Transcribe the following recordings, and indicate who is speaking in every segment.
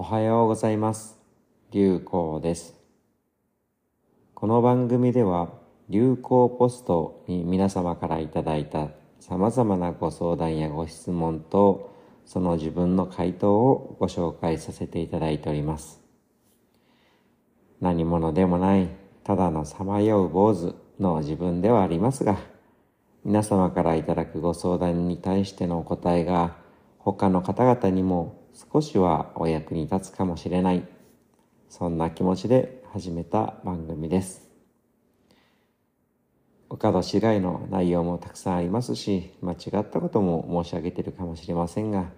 Speaker 1: おはようございます。流行です。この番組では流行ポストに皆様からいただいた様々なご相談やご質問とその自分の回答をご紹介させていただいております。何者でもないただのさまよう坊主の自分ではありますが皆様からいただくご相談に対してのお答えが他の方々にも少しはお役に立つかもしれない。そんな気持ちで始めた番組です。お門次第の内容もたくさんありますし間違ったことも申し上げているかもしれませんが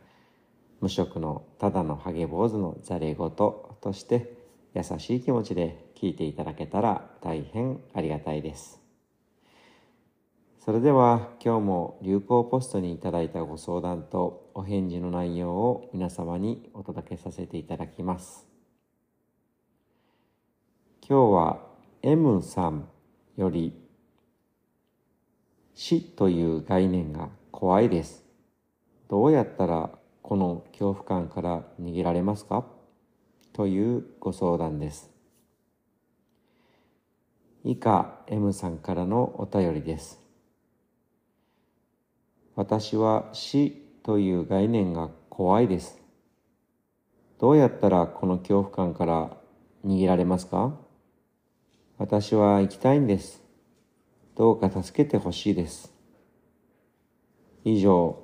Speaker 1: 無職のただのハゲ坊主のざれ言として優しい気持ちで聞いていただけたら大変ありがたいです。それでは今日も流行ポストにいただいたご相談とお返事の内容を皆様にお届けさせていただきます。今日は M さんより死という概念が怖いです。どうやったらこの恐怖感から逃げられますか？というご相談です。以下 M さんからのお便りです。私は死という概念が怖いです。どうやったらこの恐怖感から逃げられますか？私は生きたいんです。どうか助けてほしいです。以上、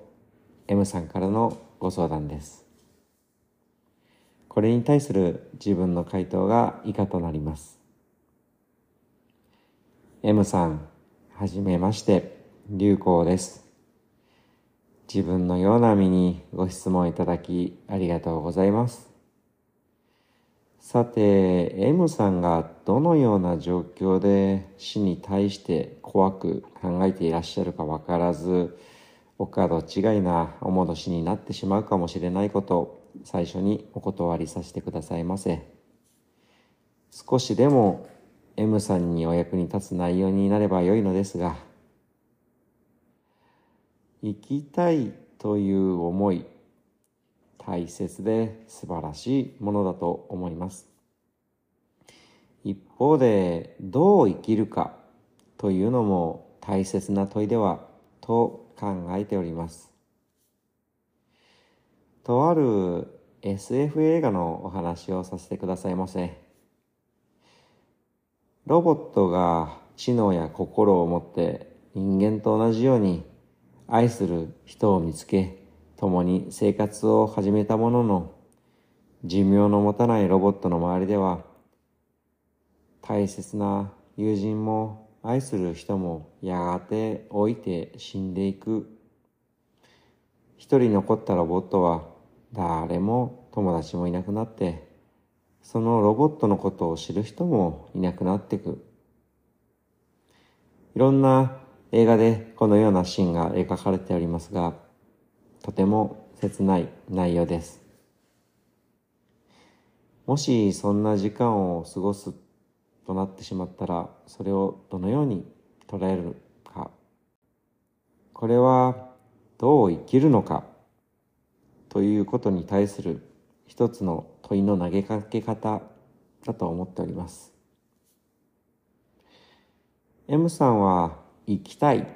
Speaker 1: M さんからのご相談です。これに対する自分の回答が以下となります。M さん、はじめまして、流行です。自分のような身にご質問いただきありがとうございます。さて、M さんがどのような状況で死に対して怖く考えていらっしゃるかわからず、お門違いなお戻しになってしまうかもしれないこと最初にお断りさせてくださいませ。少しでも M さんにお役に立つ内容になれば良いのですが、生きたいという思い、大切で素晴らしいものだと思います。一方で、どう生きるかというのも大切な問いではと考えております。とある SF 映画のお話をさせてくださいませ。ロボットが知能や心を持って人間と同じように愛する人を見つけ、共に生活を始めたものの、寿命の持たないロボットの周りでは、大切な友人も愛する人もやがて老いて死んでいく。一人残ったロボットは誰も友達もいなくなって、そのロボットのことを知る人もいなくなっていく。いろんな映画でこのようなシーンが描かれておりますが、とても切ない内容です。もしそんな時間を過ごすとなってしまったら、それをどのように捉えるか。これはどう生きるのかということに対する一つの問いの投げかけ方だと思っております。M さんは生きたい。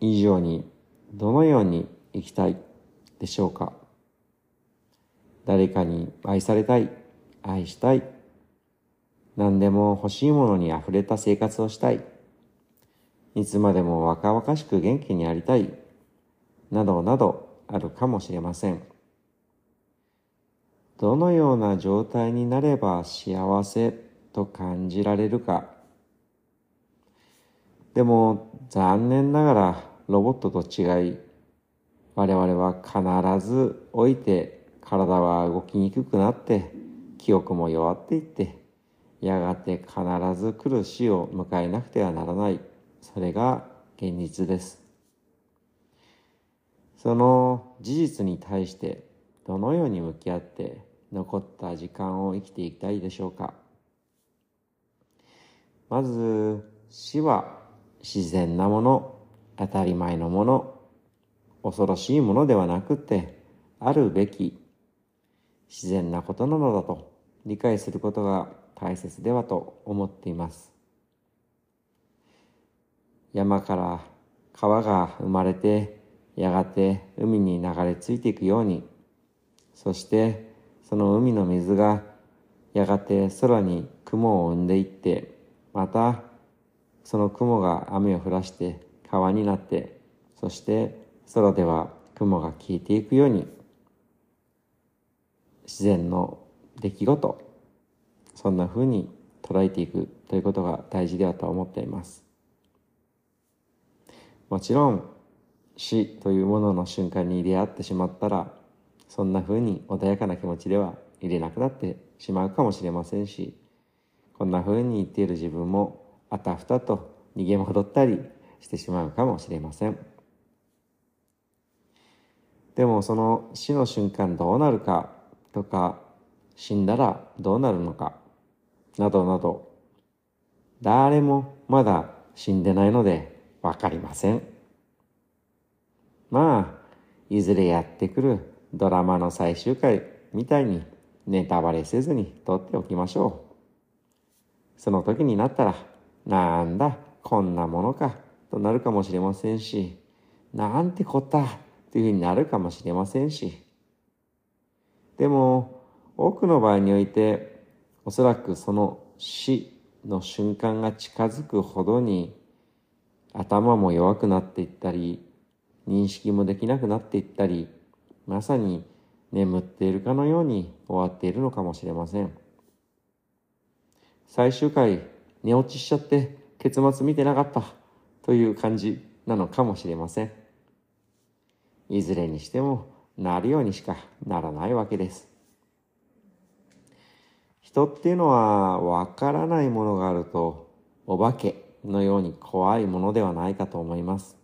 Speaker 1: 以上にどのように生きたいでしょうか。誰かに愛されたい、愛したい、何でも欲しいものに溢れた生活をしたい、いつまでも若々しく元気にありたい、などなどあるかもしれません。どのような状態になれば幸せと感じられるか。でも残念ながらロボットと違い、我々は必ず老いて体は動きにくくなって記憶も弱っていってやがて必ず来る死を迎えなくてはならない。それが現実です。その事実に対してどのように向き合って残った時間を生きていきたいでしょうか。まず死は自然なもの当たり前のもの恐ろしいものではなくて、あるべき自然なことなのだと理解することが大切ではと思っています。山から川が生まれてやがて海に流れ着いていくようにそしてその海の水がやがて空に雲を生んでいってまたその雲が雨を降らして川になってそして空では雲が消えていくように自然の出来事そんな風に捉えていくということが大事ではと思っています。もちろん死というものの瞬間に出会ってしまったらそんな風に穏やかな気持ちでは入れなくなってしまうかもしれませんしこんな風に言っている自分もあたふたと逃げ戻ったりしてしまうかもしれませんでもその死の瞬間どうなるかとか死んだらどうなるのかなどなど誰もまだ死んでないのでわかりません。まあ、いずれやってくるドラマの最終回みたいにネタバレせずに撮っておきましょう。その時になったら、なんだ、こんなものか、となるかもしれませんし、なんてこった、というふうになるかもしれませんし。でも、多くの場合において、おそらくその死の瞬間が近づくほどに頭も弱くなっていったり、認識もできなくなっていったり、まさに眠っているかのように終わっているのかもしれません。最終回、寝落ちしちゃって結末見てなかったという感じなのかもしれません。いずれにしてもなるようにしかならないわけです。人っていうのはわからないものがあるとお化けのように怖いものではないかと思います。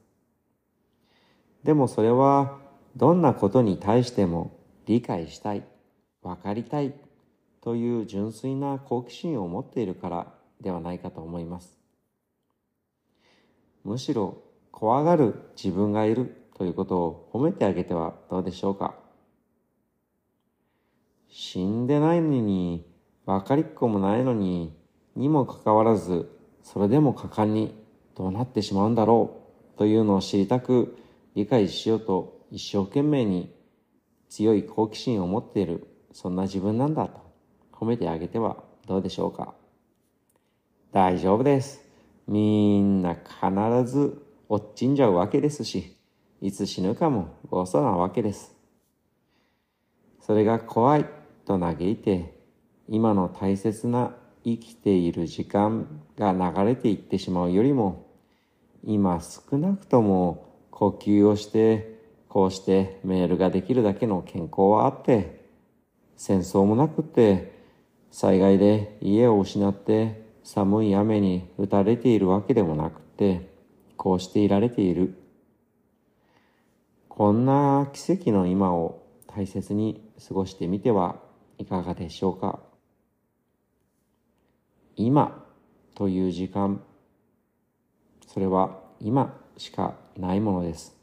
Speaker 1: でもそれはどんなことに対しても理解したい、分かりたいという純粋な好奇心を持っているからではないかと思います。むしろ怖がる自分がいるということを褒めてあげてはどうでしょうか。死んでないのに、分かりっこもないのに、にもかかわらずそれでも果敢にどうなってしまうんだろうというのを知りたく理解しようと一生懸命に強い好奇心を持っているそんな自分なんだと褒めてあげてはどうでしょうか大丈夫です。みんな必ず落ちんじゃうわけですし、いつ死ぬかも誤差なわけです。それが怖いと嘆いて、今の大切な生きている時間が流れていってしまうよりも今少なくとも呼吸をしてこうしてメールができるだけの健康はあって戦争もなくって災害で家を失って寒い雨に打たれているわけでもなくてこうしていられているこんな奇跡の今を大切に過ごしてみてはいかがでしょうか今という時間、それは今しかないものです。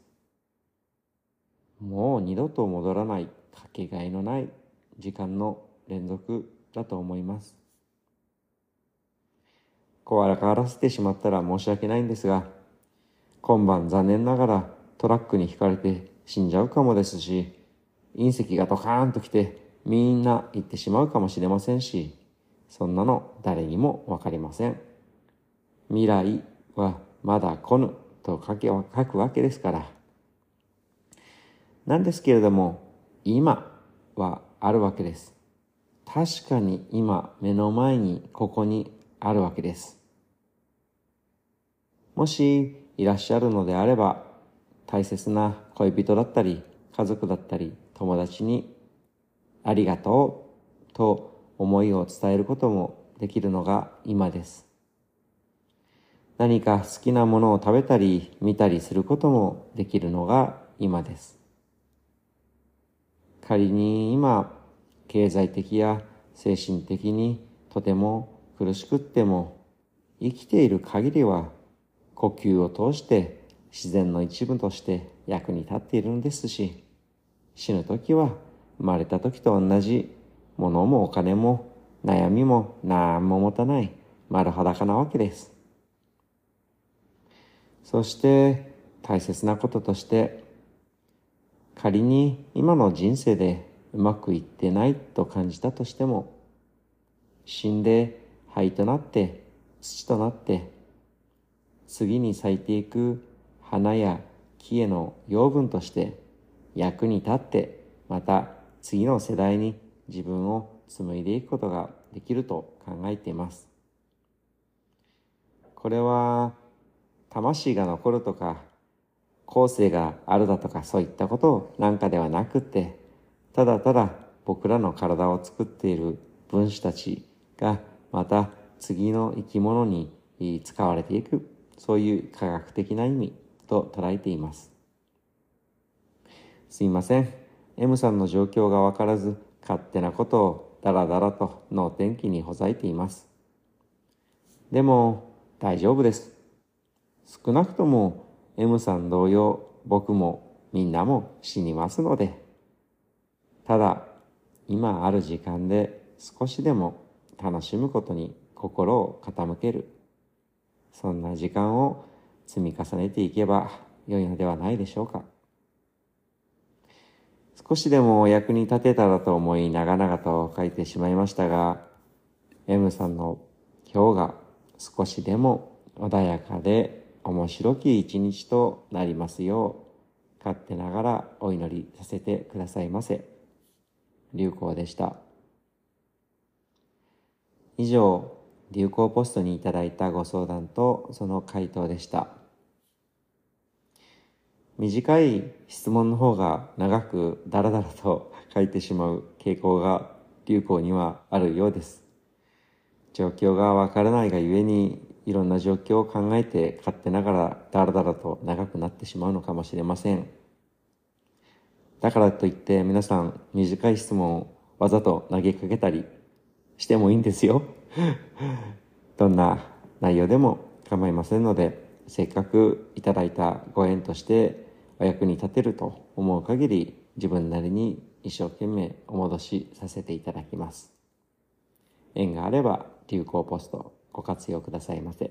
Speaker 1: もう二度と戻らないかけがえのない時間の連続だと思います。怖がらせてしまったら申し訳ないんですが、今晩残念ながらトラックにひかれて死んじゃうかもですし、隕石がドカーンと来てみんな行ってしまうかもしれませんし、そんなの誰にもわかりません。未来はまだ来ぬと書け書くわけですから。なんですけれども、今はあるわけです。確かに今目の前にここにあるわけです。もしいらっしゃるのであれば、大切な恋人だったり、家族だったり、友達にありがとうと思いを伝えることもできるのが今です。何か好きなものを食べたり見たりすることもできるのが今です。仮に今、経済的や精神的にとても苦しくっても生きている限りは呼吸を通して自然の一部として役に立っているのですし死ぬ時は生まれた時と同じ物もお金も悩みも何も持たない丸裸なわけです。そして大切なこととして仮に今の人生でうまくいってないと感じたとしても死んで灰となって土となって次に咲いていく花や木への養分として役に立ってまた次の世代に自分を紡いでいくことができると考えています。これは魂が残るとか後世があるだとかそういったことなんかではなくてただただ僕らの体を作っている分子たちがまた次の生き物に使われていくそういう科学的な意味と捉えています。すいません。M さんの状況がわからず勝手なことをだらだらと脳天気にほざいています。でも大丈夫です。少なくとも M さん同様僕もみんなも死にますので。ただ今ある時間で少しでも楽しむことに心を傾けるそんな時間を積み重ねていけば良いのではないでしょうか少しでもお役に立てたらと思い長々と書いてしまいましたが M さんの今日が少しでも穏やかで面白き一日となりますよう勝手ながらお祈りさせてくださいませ。流行でした。以上、流行ポストにいただいたご相談とその回答でした。短い質問の方が長くダラダラと書いてしまう傾向が流行にはあるようです。状況がわからないがゆえにいろんな状況を考えて勝手ながらダラダラと長くなってしまうのかもしれません。だからといって皆さん短い質問をわざと投げかけたりしてもいいんですよ。どんな内容でも構いませんので、せっかくいただいたご縁としてお役に立てると思う限り自分なりに一生懸命お戻しさせていただきます。縁があれば流行ポストご活用くださいませ。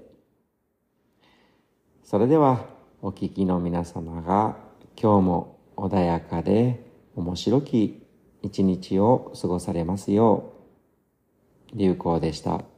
Speaker 1: それではお聞きの皆様が今日も穏やかで面白き一日を過ごされますよう流行でした。